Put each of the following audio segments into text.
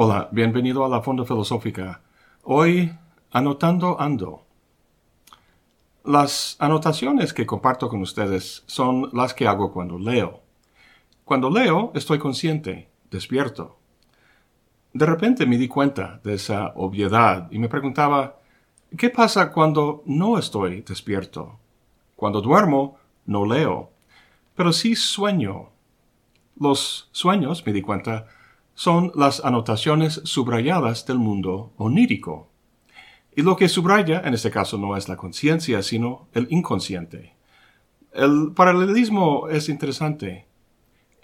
Hola, bienvenido a la Fonda Filosófica. Hoy, anotando ando. Las anotaciones que comparto con ustedes son las que hago cuando leo. Cuando leo, estoy consciente, despierto. De repente me di cuenta de esa obviedad y me preguntaba, ¿qué pasa cuando no estoy despierto? Cuando duermo, no leo, pero sí sueño. Los sueños, me di cuenta, son las anotaciones subrayadas del mundo onírico. Y lo que subraya en este caso no es la conciencia, sino el inconsciente. El paralelismo es interesante.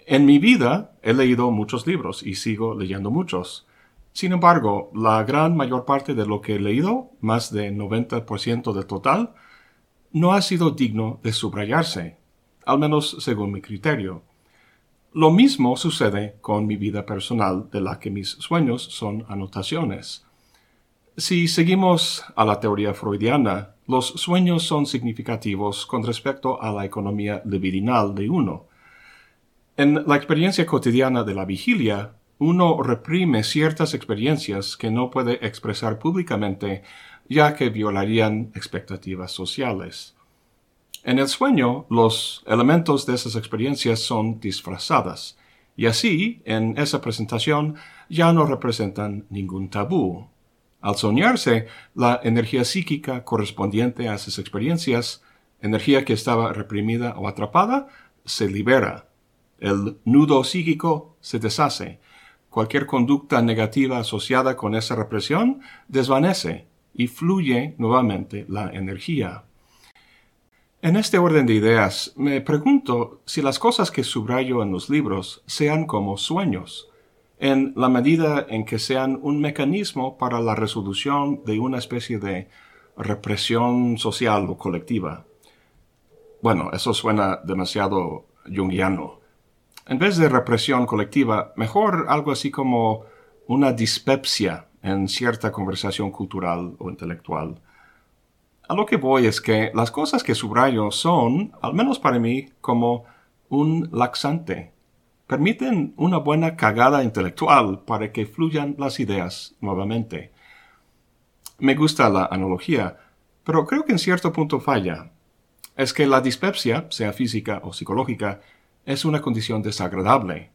En mi vida he leído muchos libros y sigo leyendo muchos. Sin embargo, la gran mayor parte de lo que he leído, más de 90% del total, no ha sido digno de subrayarse, al menos según mi criterio. Lo mismo sucede con mi vida personal, de la que mis sueños son anotaciones. Si seguimos a la teoría freudiana, los sueños son significativos con respecto a la economía libidinal de uno. En la experiencia cotidiana de la vigilia, uno reprime ciertas experiencias que no puede expresar públicamente ya que violarían expectativas sociales. En el sueño, los elementos de esas experiencias son disfrazadas, y así, en esa presentación, ya no representan ningún tabú. Al soñarse, la energía psíquica correspondiente a esas experiencias, energía que estaba reprimida o atrapada, se libera el nudo psíquico se deshace. Cualquier conducta negativa asociada con esa represión desvanece y fluye nuevamente la energía. En este orden de ideas, me pregunto si las cosas que subrayo en los libros sean como sueños, en la medida en que sean un mecanismo para la resolución de una especie de represión social o colectiva. Bueno, eso suena demasiado jungiano. En vez de represión colectiva, mejor algo así como una dispepsia en cierta conversación cultural o intelectual. A lo que voy es que las cosas que subrayo son, al menos para mí, como un laxante. Permiten una buena cagada intelectual para que fluyan las ideas nuevamente. Me gusta la analogía, pero creo que en cierto punto falla. Es que la dispepsia, sea física o psicológica, es una condición desagradable.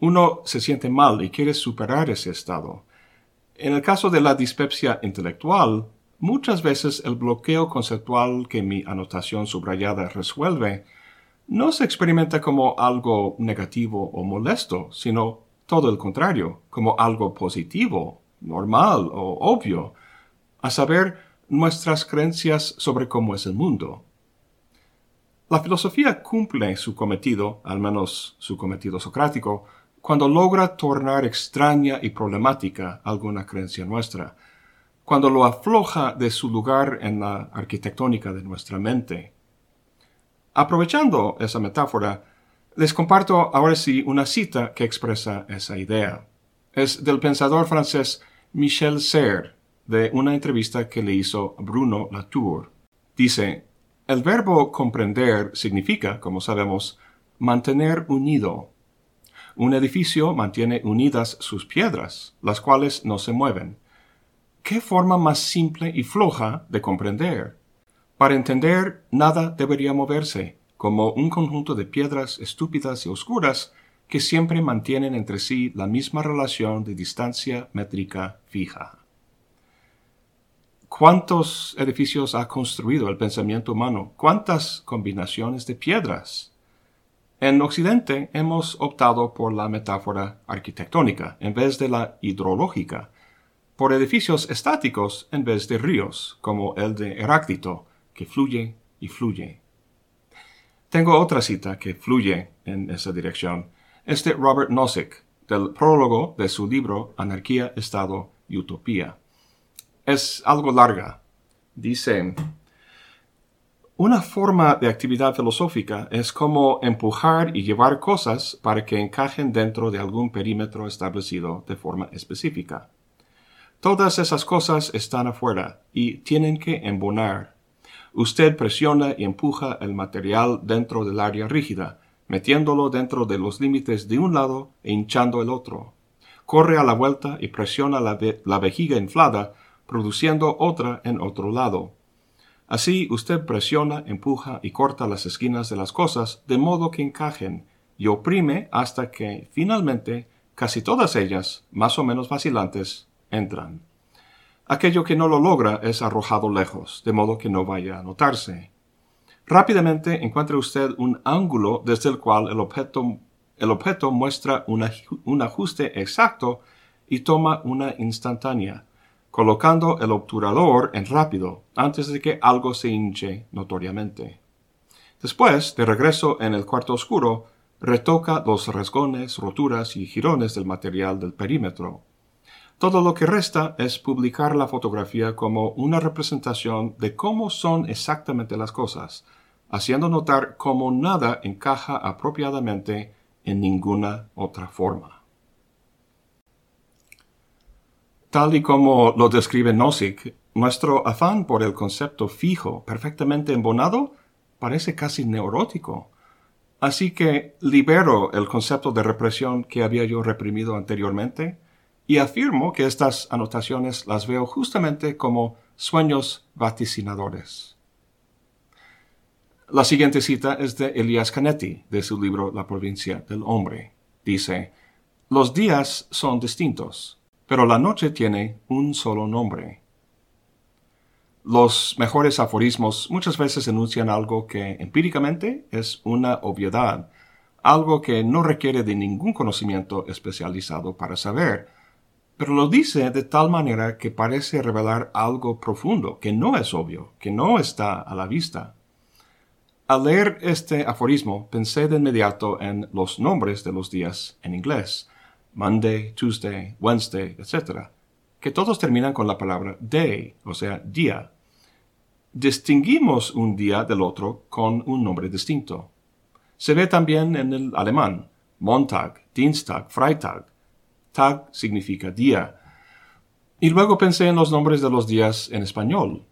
Uno se siente mal y quiere superar ese estado. En el caso de la dispepsia intelectual, muchas veces el bloqueo conceptual que mi anotación subrayada resuelve no se experimenta como algo negativo o molesto, sino todo el contrario, como algo positivo, normal o obvio, a saber, nuestras creencias sobre cómo es el mundo. La filosofía cumple su cometido, al menos su cometido socrático, cuando logra tornar extraña y problemática alguna creencia nuestra, cuando lo afloja de su lugar en la arquitectónica de nuestra mente. Aprovechando esa metáfora, les comparto ahora sí una cita que expresa esa idea. Es del pensador francés Michel Serres, de una entrevista que le hizo Bruno Latour. Dice, el verbo comprender significa, como sabemos, mantener unido. Un edificio mantiene unidas sus piedras, las cuales no se mueven. ¿Qué forma más simple y floja de comprender? Para entender, nada debería moverse, como un conjunto de piedras estúpidas y oscuras que siempre mantienen entre sí la misma relación de distancia métrica fija. ¿Cuántos edificios ha construido el pensamiento humano? ¿Cuántas combinaciones de piedras? En Occidente hemos optado por la metáfora arquitectónica en vez de la hidrológica, por edificios estáticos en vez de ríos, como el de Heráclito, que fluye y fluye. Tengo otra cita que fluye en esa dirección. Es de Robert Nozick, del prólogo de su libro Anarquía, Estado y Utopía es algo larga. Dice, una forma de actividad filosófica es como empujar y llevar cosas para que encajen dentro de algún perímetro establecido de forma específica. Todas esas cosas están afuera y tienen que embonar. Usted presiona y empuja el material dentro del área rígida, metiéndolo dentro de los límites de un lado e hinchando el otro. corre a la vuelta y presiona la, la vejiga inflada, produciendo otra en otro lado. Así usted presiona, empuja y corta las esquinas de las cosas de modo que encajen y oprime hasta que finalmente casi todas ellas, más o menos vacilantes, entran. Aquello que no lo logra es arrojado lejos, de modo que no vaya a notarse. Rápidamente encuentra usted un ángulo desde el cual el objeto, el objeto muestra un ajuste exacto y toma una instantánea, colocando el obturador en rápido antes de que algo se hinche notoriamente. Después, de regreso en el cuarto oscuro, retoca los rasgones, roturas y jirones del material del perímetro. Todo lo que resta es publicar la fotografía como una representación de cómo son exactamente las cosas, haciendo notar cómo nada encaja apropiadamente en ninguna otra forma. Tal y como lo describe Nozick, nuestro afán por el concepto fijo, perfectamente embonado, parece casi neurótico. Así que libero el concepto de represión que había yo reprimido anteriormente y afirmo que estas anotaciones las veo justamente como sueños vaticinadores. La siguiente cita es de Elias Canetti, de su libro La provincia del hombre. Dice, Los días son distintos, pero la noche tiene un solo nombre. Los mejores aforismos muchas veces enuncian algo que empíricamente es una obviedad, algo que no requiere de ningún conocimiento especializado para saber, pero lo dice de tal manera que parece revelar algo profundo, que no es obvio, que no está a la vista. Al leer este aforismo, pensé de inmediato en los nombres de los días en inglés, Monday, Tuesday, Wednesday, etc., que todos terminan con la palabra day, o sea, día. Distinguimos un día del otro con un nombre distinto. Se ve también en el alemán, Montag, Dienstag, Freitag. Tag significa día. Y luego pensé en los nombres de los días en español,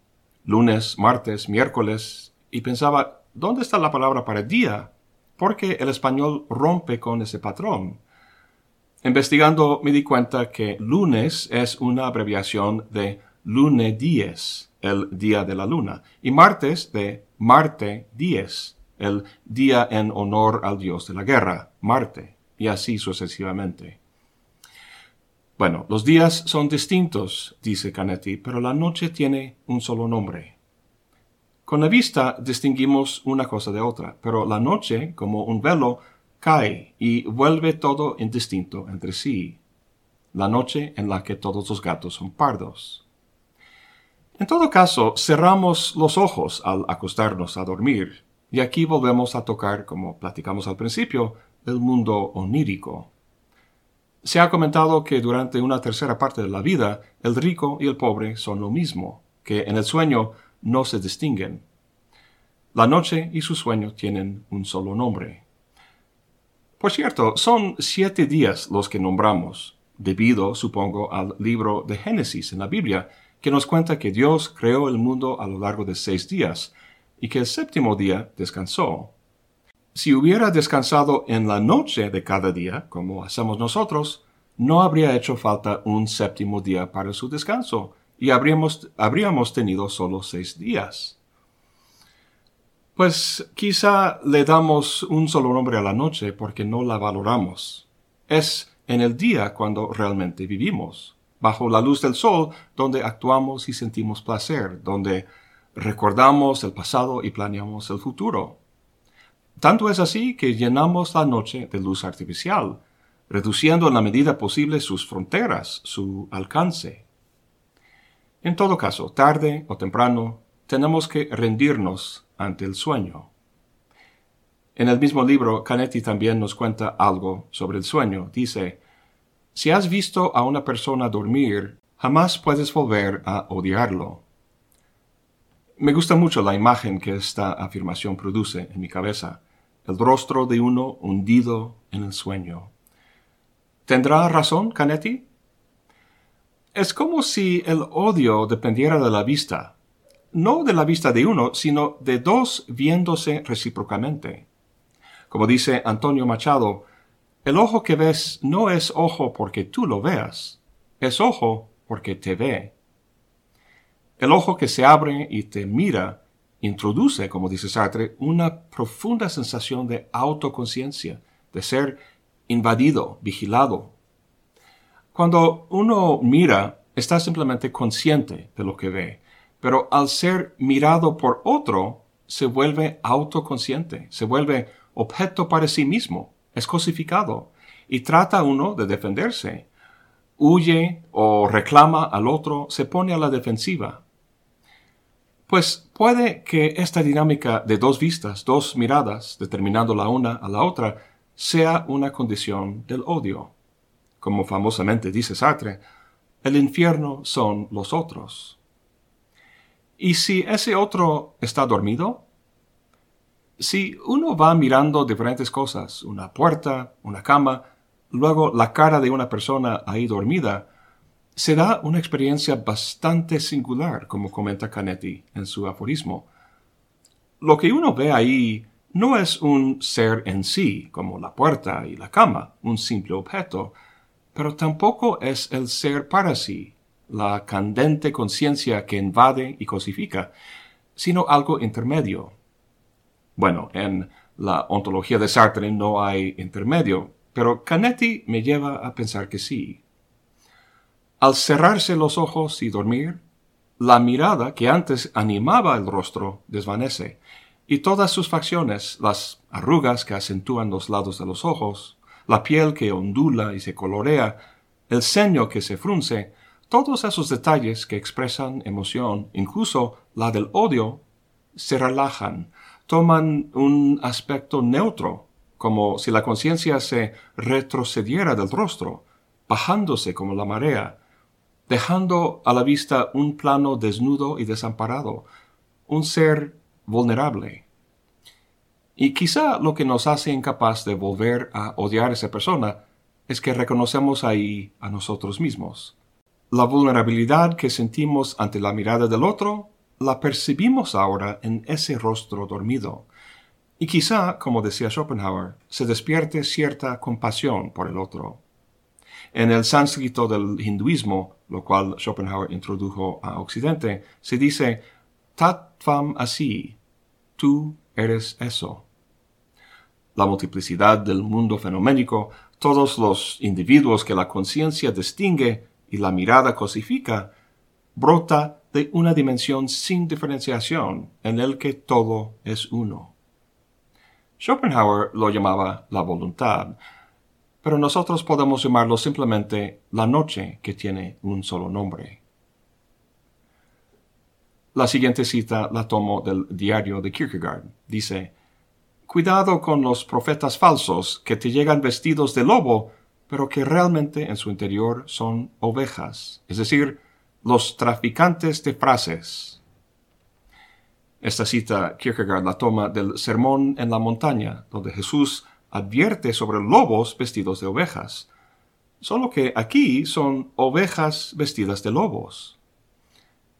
lunes, martes, miércoles, y pensaba, ¿dónde está la palabra para día? Porque el español rompe con ese patrón. Investigando me di cuenta que lunes es una abreviación de lune dies, el día de la luna, y martes de Marte dies, el día en honor al dios de la guerra, Marte, y así sucesivamente. Bueno, los días son distintos, dice Canetti, pero la noche tiene un solo nombre, con la vista distinguimos una cosa de otra, pero la noche, como un velo, cae y vuelve todo indistinto entre sí. La noche en la que todos los gatos son pardos. En todo caso, cerramos los ojos al acostarnos a dormir, y aquí volvemos a tocar, como platicamos al principio, el mundo onírico. Se ha comentado que durante una tercera parte de la vida, el rico y el pobre son lo mismo, que en el sueño no se distinguen. La noche y su sueño tienen un solo nombre. Por cierto, son siete días los que nombramos, debido, supongo, al libro de Génesis en la Biblia, que nos cuenta que Dios creó el mundo a lo largo de seis días, y que el séptimo día descansó. Si hubiera descansado en la noche de cada día, como hacemos nosotros, no habría hecho falta un séptimo día para su descanso, y habríamos, habríamos tenido solo seis días. Pues quizá le damos un solo nombre a la noche porque no la valoramos. Es en el día cuando realmente vivimos, bajo la luz del sol, donde actuamos y sentimos placer, donde recordamos el pasado y planeamos el futuro. Tanto es así que llenamos la noche de luz artificial, reduciendo en la medida posible sus fronteras, su alcance. En todo caso, tarde o temprano, tenemos que rendirnos ante el sueño. En el mismo libro, Canetti también nos cuenta algo sobre el sueño. Dice, si has visto a una persona dormir, jamás puedes volver a odiarlo. Me gusta mucho la imagen que esta afirmación produce en mi cabeza, el rostro de uno hundido en el sueño. ¿Tendrá razón Canetti? Es como si el odio dependiera de la vista, no de la vista de uno, sino de dos viéndose recíprocamente. Como dice Antonio Machado, El ojo que ves no es ojo porque tú lo veas, es ojo porque te ve. El ojo que se abre y te mira introduce, como dice Sartre, una profunda sensación de autoconciencia, de ser invadido, vigilado. Cuando uno mira, está simplemente consciente de lo que ve, pero al ser mirado por otro, se vuelve autoconsciente, se vuelve objeto para sí mismo, es cosificado, y trata uno de defenderse. Huye o reclama al otro, se pone a la defensiva. Pues puede que esta dinámica de dos vistas, dos miradas, determinando la una a la otra, sea una condición del odio. Como famosamente dice Sartre, el infierno son los otros. ¿Y si ese otro está dormido? Si uno va mirando diferentes cosas, una puerta, una cama, luego la cara de una persona ahí dormida, se da una experiencia bastante singular, como comenta Canetti en su aforismo. Lo que uno ve ahí no es un ser en sí, como la puerta y la cama, un simple objeto, pero tampoco es el ser para sí, la candente conciencia que invade y cosifica, sino algo intermedio. Bueno, en la ontología de Sartre no hay intermedio, pero Canetti me lleva a pensar que sí. Al cerrarse los ojos y dormir, la mirada que antes animaba el rostro desvanece, y todas sus facciones, las arrugas que acentúan los lados de los ojos, la piel que ondula y se colorea, el ceño que se frunce, todos esos detalles que expresan emoción, incluso la del odio, se relajan, toman un aspecto neutro, como si la conciencia se retrocediera del rostro, bajándose como la marea, dejando a la vista un plano desnudo y desamparado, un ser vulnerable. Y quizá lo que nos hace incapaz de volver a odiar a esa persona es que reconocemos ahí a nosotros mismos. La vulnerabilidad que sentimos ante la mirada del otro la percibimos ahora en ese rostro dormido. Y quizá, como decía Schopenhauer, se despierte cierta compasión por el otro. En el sánscrito del hinduismo, lo cual Schopenhauer introdujo a Occidente, se dice Tatvam así, tú eres eso. La multiplicidad del mundo fenoménico, todos los individuos que la conciencia distingue y la mirada cosifica, brota de una dimensión sin diferenciación en el que todo es uno. Schopenhauer lo llamaba la voluntad, pero nosotros podemos llamarlo simplemente la noche que tiene un solo nombre. La siguiente cita la tomo del diario de Kierkegaard. Dice, Cuidado con los profetas falsos que te llegan vestidos de lobo, pero que realmente en su interior son ovejas, es decir, los traficantes de frases. Esta cita Kierkegaard la toma del Sermón en la montaña, donde Jesús advierte sobre lobos vestidos de ovejas. Solo que aquí son ovejas vestidas de lobos.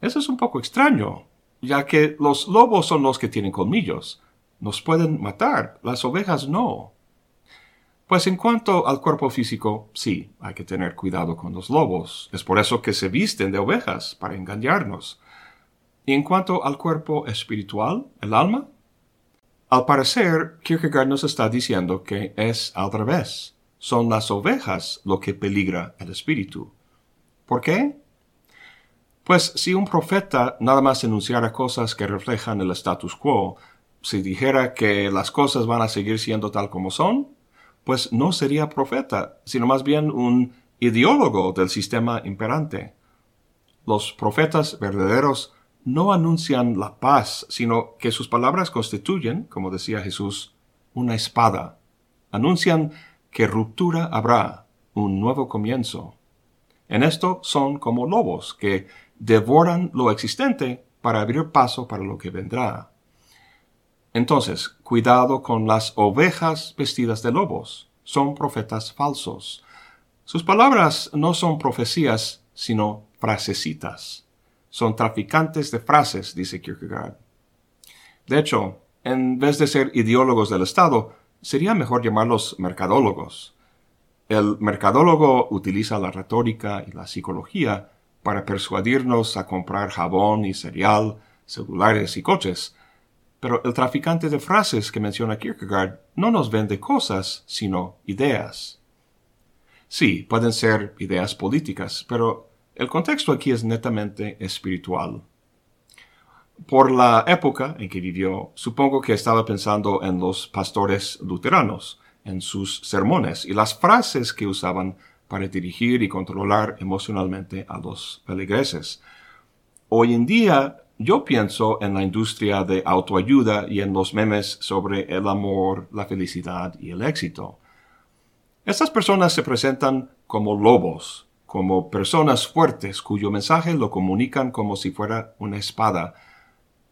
Eso es un poco extraño, ya que los lobos son los que tienen colmillos. Nos pueden matar, las ovejas no. Pues en cuanto al cuerpo físico, sí, hay que tener cuidado con los lobos. Es por eso que se visten de ovejas, para engañarnos. Y en cuanto al cuerpo espiritual, el alma, al parecer, Kierkegaard nos está diciendo que es al revés. Son las ovejas lo que peligra el espíritu. ¿Por qué? Pues si un profeta nada más enunciara cosas que reflejan el status quo, si dijera que las cosas van a seguir siendo tal como son, pues no sería profeta, sino más bien un ideólogo del sistema imperante. Los profetas verdaderos no anuncian la paz, sino que sus palabras constituyen, como decía Jesús, una espada. Anuncian que ruptura habrá, un nuevo comienzo. En esto son como lobos que devoran lo existente para abrir paso para lo que vendrá. Entonces, cuidado con las ovejas vestidas de lobos. Son profetas falsos. Sus palabras no son profecías, sino frasecitas son traficantes de frases, dice Kierkegaard. De hecho, en vez de ser ideólogos del Estado, sería mejor llamarlos mercadólogos. El mercadólogo utiliza la retórica y la psicología para persuadirnos a comprar jabón y cereal, celulares y coches. Pero el traficante de frases que menciona Kierkegaard no nos vende cosas, sino ideas. Sí, pueden ser ideas políticas, pero el contexto aquí es netamente espiritual. Por la época en que vivió, supongo que estaba pensando en los pastores luteranos, en sus sermones y las frases que usaban para dirigir y controlar emocionalmente a los feligreses. Hoy en día yo pienso en la industria de autoayuda y en los memes sobre el amor, la felicidad y el éxito. Estas personas se presentan como lobos, como personas fuertes cuyo mensaje lo comunican como si fuera una espada,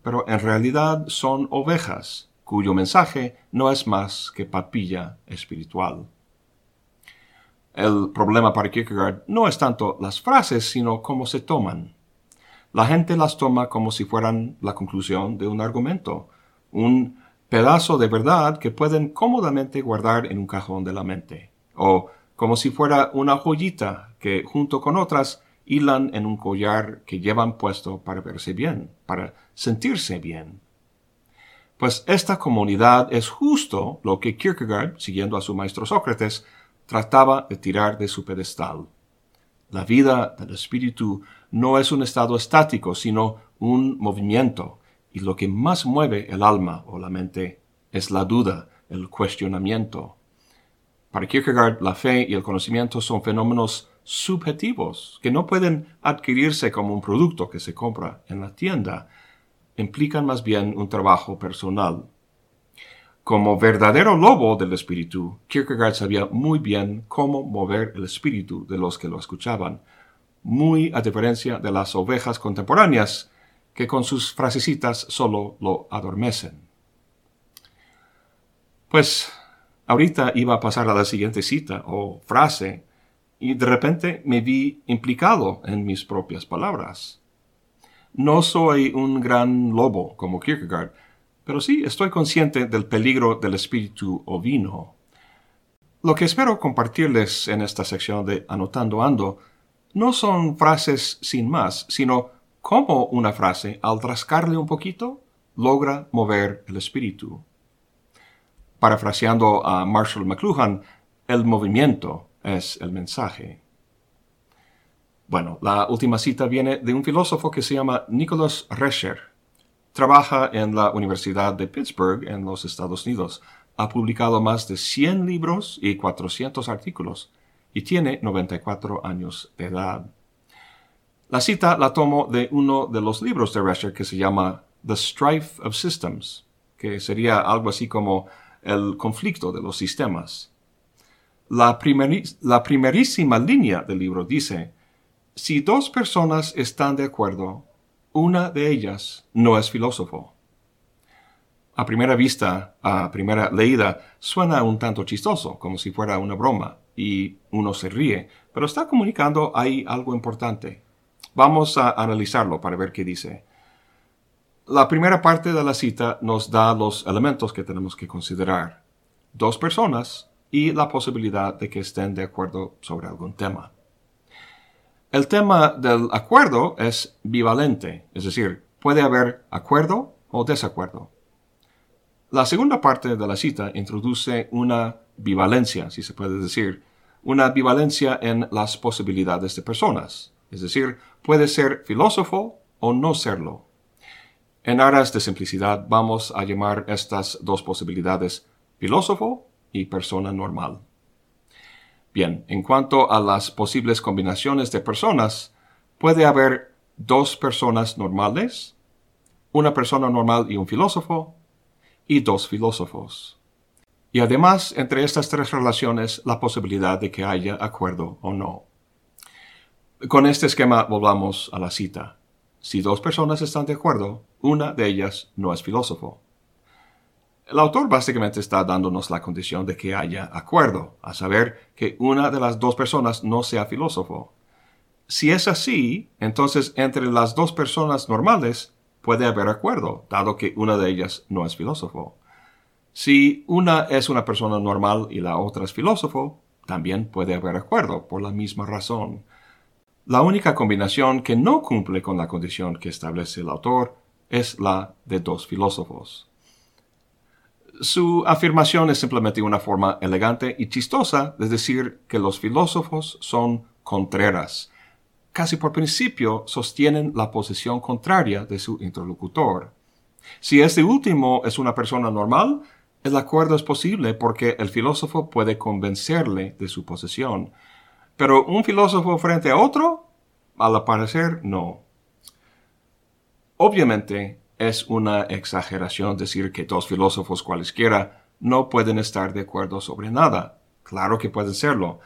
pero en realidad son ovejas cuyo mensaje no es más que papilla espiritual. El problema para Kierkegaard no es tanto las frases, sino cómo se toman. La gente las toma como si fueran la conclusión de un argumento, un pedazo de verdad que pueden cómodamente guardar en un cajón de la mente, o como si fuera una joyita que junto con otras hilan en un collar que llevan puesto para verse bien, para sentirse bien. Pues esta comunidad es justo lo que Kierkegaard, siguiendo a su maestro Sócrates, trataba de tirar de su pedestal. La vida del espíritu no es un estado estático, sino un movimiento, y lo que más mueve el alma o la mente es la duda, el cuestionamiento. Para Kierkegaard, la fe y el conocimiento son fenómenos subjetivos que no pueden adquirirse como un producto que se compra en la tienda, implican más bien un trabajo personal. Como verdadero lobo del espíritu, Kierkegaard sabía muy bien cómo mover el espíritu de los que lo escuchaban, muy a diferencia de las ovejas contemporáneas, que con sus frasecitas solo lo adormecen. Pues ahorita iba a pasar a la siguiente cita o frase, y de repente me vi implicado en mis propias palabras. No soy un gran lobo como Kierkegaard, pero sí estoy consciente del peligro del espíritu ovino. Lo que espero compartirles en esta sección de Anotando Ando no son frases sin más, sino cómo una frase, al rascarle un poquito, logra mover el espíritu. Parafraseando a Marshall McLuhan, el movimiento es el mensaje. Bueno, la última cita viene de un filósofo que se llama Nicholas Rescher. Trabaja en la Universidad de Pittsburgh en los Estados Unidos. Ha publicado más de 100 libros y 400 artículos y tiene 94 años de edad. La cita la tomo de uno de los libros de Rescher que se llama The Strife of Systems, que sería algo así como el conflicto de los sistemas. La, primerísima línea del libro dice, si dos personas están de acuerdo, una de ellas no es filósofo. A primera vista, a primera leída, suena un tanto chistoso, como si fuera una broma, y uno se ríe, pero está comunicando ahí algo importante. Vamos a analizarlo para ver qué dice. La primera parte de la cita nos da los elementos que tenemos que considerar. Dos personas y la posibilidad de que estén de acuerdo sobre algún tema. El tema del acuerdo es bivalente, es decir, puede haber acuerdo o desacuerdo. La segunda parte de la cita introduce una bivalencia, si se puede decir, una bivalencia en las posibilidades de personas, es decir, puede ser filósofo o no serlo. En aras de simplicidad vamos a llamar estas dos posibilidades filósofo y persona normal. Bien, en cuanto a las posibles combinaciones de personas, puede haber dos personas normales, una persona normal y un filósofo, y dos filósofos. Y además, entre estas tres relaciones, la posibilidad de que haya acuerdo o no. Con este esquema volvamos a la cita. Si dos personas están de acuerdo, una de ellas no es filósofo. El autor básicamente está dándonos la condición de que haya acuerdo, a saber, que una de las dos personas no sea filósofo. Si es así, entonces entre las dos personas normales puede haber acuerdo, dado que una de ellas no es filósofo. Si una es una persona normal y la otra es filósofo, también puede haber acuerdo por la misma razón. La única combinación que no cumple con la condición que establece el autor es la de dos filósofos. Su afirmación es simplemente una forma elegante y chistosa de decir que los filósofos son contreras. Casi por principio sostienen la posición contraria de su interlocutor. Si este último es una persona normal, el acuerdo es posible porque el filósofo puede convencerle de su posición. Pero un filósofo frente a otro, al parecer, no. Obviamente, es una exageración decir que dos filósofos cualesquiera no pueden estar de acuerdo sobre nada. Claro que pueden serlo.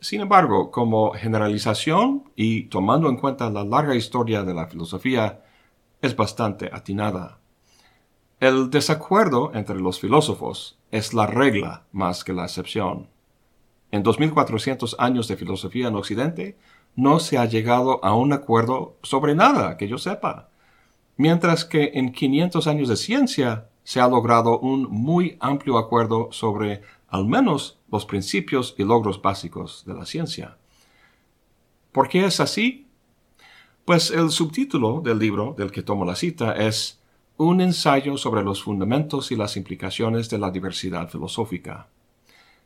Sin embargo, como generalización y tomando en cuenta la larga historia de la filosofía, es bastante atinada. El desacuerdo entre los filósofos es la regla más que la excepción. En 2400 años de filosofía en Occidente, no se ha llegado a un acuerdo sobre nada que yo sepa mientras que en 500 años de ciencia se ha logrado un muy amplio acuerdo sobre al menos los principios y logros básicos de la ciencia. ¿Por qué es así? Pues el subtítulo del libro del que tomo la cita es Un ensayo sobre los fundamentos y las implicaciones de la diversidad filosófica.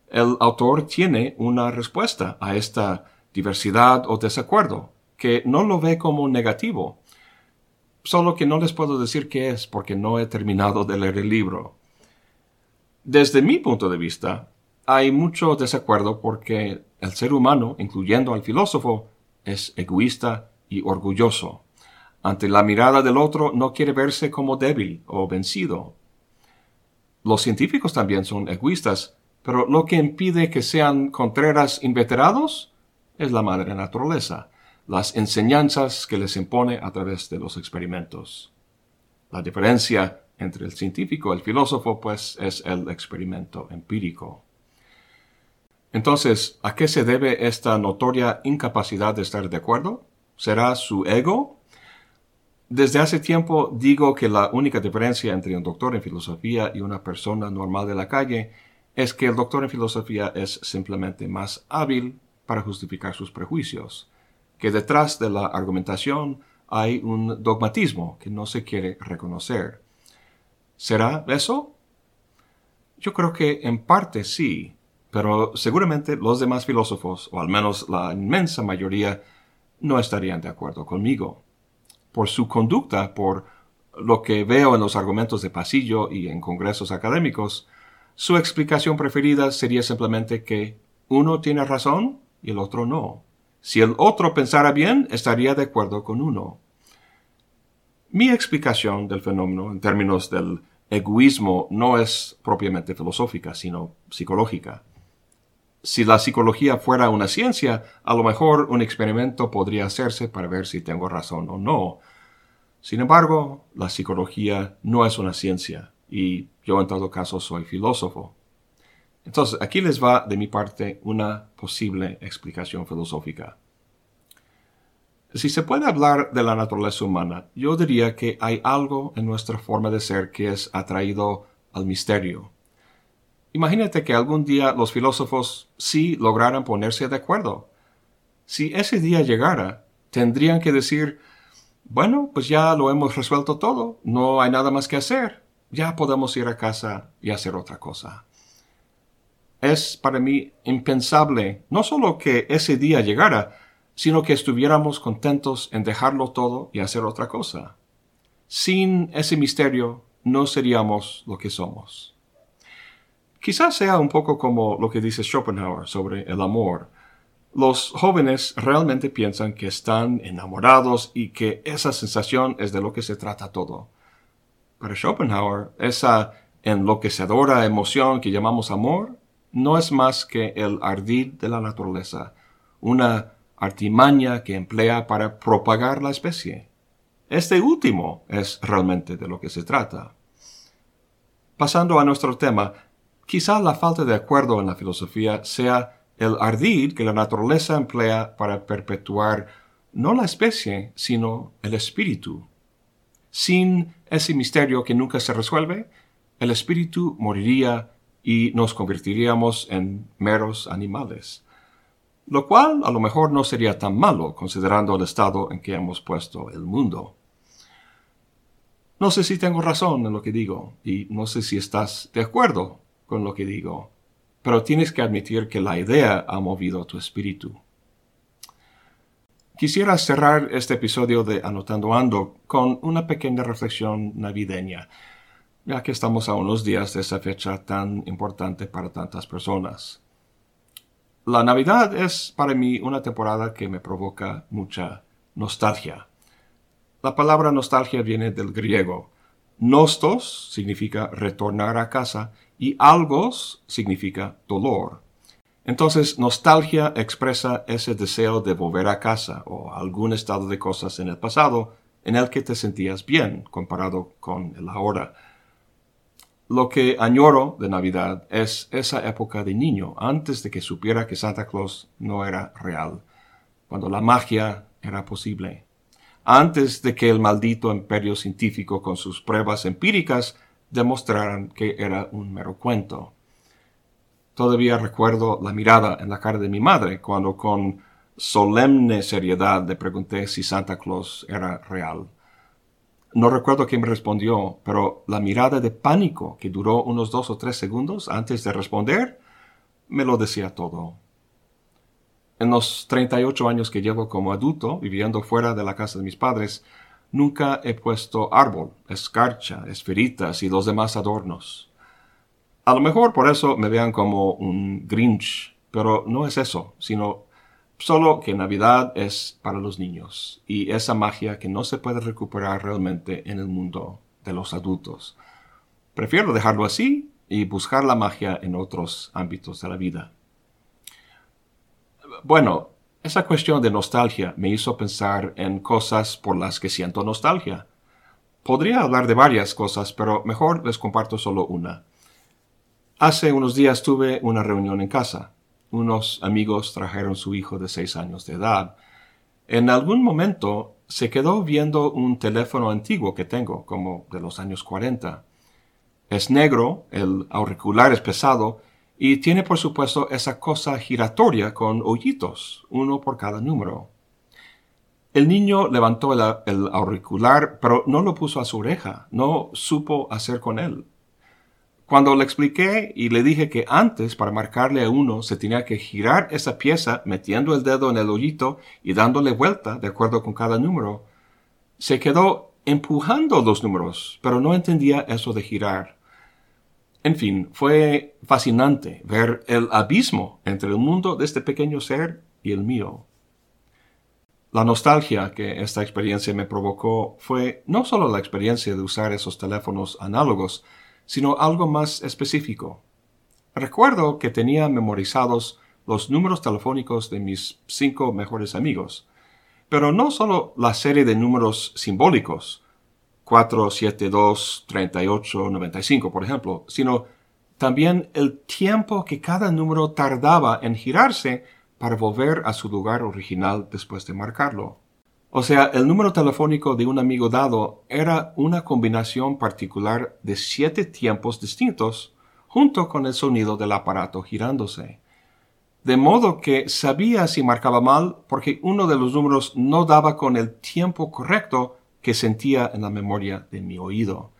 El autor tiene una respuesta a esta diversidad o desacuerdo, que no lo ve como negativo, solo que no les puedo decir qué es porque no he terminado de leer el libro. Desde mi punto de vista, hay mucho desacuerdo porque el ser humano, incluyendo al filósofo, es egoísta y orgulloso. Ante la mirada del otro no quiere verse como débil o vencido. Los científicos también son egoístas, pero lo que impide que sean contreras inveterados es la madre naturaleza las enseñanzas que les impone a través de los experimentos. La diferencia entre el científico y el filósofo, pues, es el experimento empírico. Entonces, ¿a qué se debe esta notoria incapacidad de estar de acuerdo? ¿Será su ego? Desde hace tiempo digo que la única diferencia entre un doctor en filosofía y una persona normal de la calle es que el doctor en filosofía es simplemente más hábil para justificar sus prejuicios que detrás de la argumentación hay un dogmatismo que no se quiere reconocer. ¿Será eso? Yo creo que en parte sí, pero seguramente los demás filósofos, o al menos la inmensa mayoría, no estarían de acuerdo conmigo. Por su conducta, por lo que veo en los argumentos de pasillo y en congresos académicos, su explicación preferida sería simplemente que uno tiene razón y el otro no. Si el otro pensara bien, estaría de acuerdo con uno. Mi explicación del fenómeno en términos del egoísmo no es propiamente filosófica, sino psicológica. Si la psicología fuera una ciencia, a lo mejor un experimento podría hacerse para ver si tengo razón o no. Sin embargo, la psicología no es una ciencia, y yo en todo caso soy filósofo. Entonces, aquí les va de mi parte una posible explicación filosófica. Si se puede hablar de la naturaleza humana, yo diría que hay algo en nuestra forma de ser que es atraído al misterio. Imagínate que algún día los filósofos sí lograran ponerse de acuerdo. Si ese día llegara, tendrían que decir, bueno, pues ya lo hemos resuelto todo, no hay nada más que hacer, ya podemos ir a casa y hacer otra cosa es para mí impensable no solo que ese día llegara, sino que estuviéramos contentos en dejarlo todo y hacer otra cosa. Sin ese misterio no seríamos lo que somos. Quizás sea un poco como lo que dice Schopenhauer sobre el amor. Los jóvenes realmente piensan que están enamorados y que esa sensación es de lo que se trata todo. Para Schopenhauer, esa enloquecedora emoción que llamamos amor no es más que el ardid de la naturaleza, una artimaña que emplea para propagar la especie. Este último es realmente de lo que se trata. Pasando a nuestro tema, quizá la falta de acuerdo en la filosofía sea el ardid que la naturaleza emplea para perpetuar no la especie, sino el espíritu. Sin ese misterio que nunca se resuelve, el espíritu moriría y nos convertiríamos en meros animales, lo cual a lo mejor no sería tan malo considerando el estado en que hemos puesto el mundo. No sé si tengo razón en lo que digo, y no sé si estás de acuerdo con lo que digo, pero tienes que admitir que la idea ha movido tu espíritu. Quisiera cerrar este episodio de Anotando Ando con una pequeña reflexión navideña, ya que estamos a unos días de esa fecha tan importante para tantas personas. La Navidad es para mí una temporada que me provoca mucha nostalgia. La palabra nostalgia viene del griego. Nostos significa retornar a casa y algos significa dolor. Entonces, nostalgia expresa ese deseo de volver a casa o algún estado de cosas en el pasado en el que te sentías bien comparado con el ahora. Lo que añoro de Navidad es esa época de niño, antes de que supiera que Santa Claus no era real, cuando la magia era posible antes de que el maldito imperio científico con sus pruebas empíricas demostraran que era un mero cuento. Todavía recuerdo la mirada en la cara de mi madre cuando con solemne seriedad le pregunté si Santa Claus era real. No recuerdo quién me respondió, pero la mirada de pánico que duró unos dos o tres segundos antes de responder me lo decía todo. En los 38 años que llevo como adulto, viviendo fuera de la casa de mis padres, nunca he puesto árbol, escarcha, esferitas y los demás adornos. A lo mejor por eso me vean como un Grinch, pero no es eso, sino solo que Navidad es para los niños y esa magia que no se puede recuperar realmente en el mundo de los adultos. Prefiero dejarlo así y buscar la magia en otros ámbitos de la vida. Bueno, esa cuestión de nostalgia me hizo pensar en cosas por las que siento nostalgia. Podría hablar de varias cosas, pero mejor les comparto solo una. Hace unos días tuve una reunión en casa. Unos amigos trajeron su hijo de seis años de edad. En algún momento se quedó viendo un teléfono antiguo que tengo, como de los años 40. Es negro, el auricular es pesado y tiene por supuesto esa cosa giratoria con hoyitos, uno por cada número. El niño levantó el, auricular, pero no lo puso a su oreja, no supo hacer con él. Cuando le expliqué y le dije que antes para marcarle a uno se tenía que girar esa pieza metiendo el dedo en el hoyito y dándole vuelta de acuerdo con cada número, se quedó empujando los números, pero no entendía eso de girar. En fin, fue fascinante ver el abismo entre el mundo de este pequeño ser y el mío. La nostalgia que esta experiencia me provocó fue no solo la experiencia de usar esos teléfonos análogos, sino algo más específico. Recuerdo que tenía memorizados los números telefónicos de mis cinco mejores amigos, pero no solo la serie de números simbólicos, 472 3895, por ejemplo, sino también el tiempo que cada número tardaba en girarse para volver a su lugar original después de marcarlo. O sea, el número telefónico de un amigo dado era una combinación particular de siete tiempos distintos junto con el sonido del aparato girándose. De modo que sabía si marcaba mal porque uno de los números no daba con el tiempo correcto que sentía en la memoria de mi oído.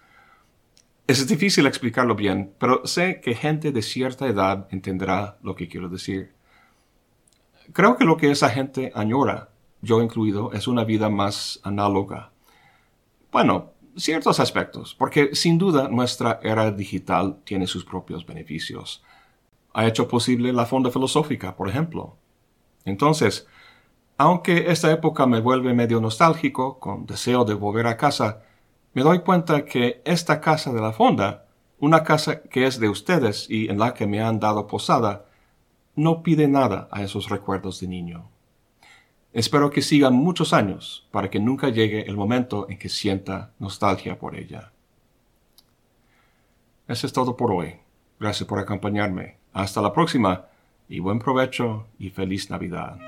Es difícil explicarlo bien, pero sé que gente de cierta edad entenderá lo que quiero decir. Creo que lo que esa gente añora, yo incluido, es una vida más análoga. Bueno, ciertos aspectos, porque sin duda nuestra era digital tiene sus propios beneficios. Ha hecho posible la fonda filosófica, por ejemplo. Entonces, aunque esta época me vuelve medio nostálgico, con deseo de volver a casa, me doy cuenta que esta casa de la fonda, una casa que es de ustedes y en la que me han dado posada, no pide nada a esos recuerdos de niño. Espero que sigan muchos años para que nunca llegue el momento en que sienta nostalgia por ella. Eso es todo por hoy. Gracias por acompañarme. Hasta la próxima y buen provecho y feliz Navidad.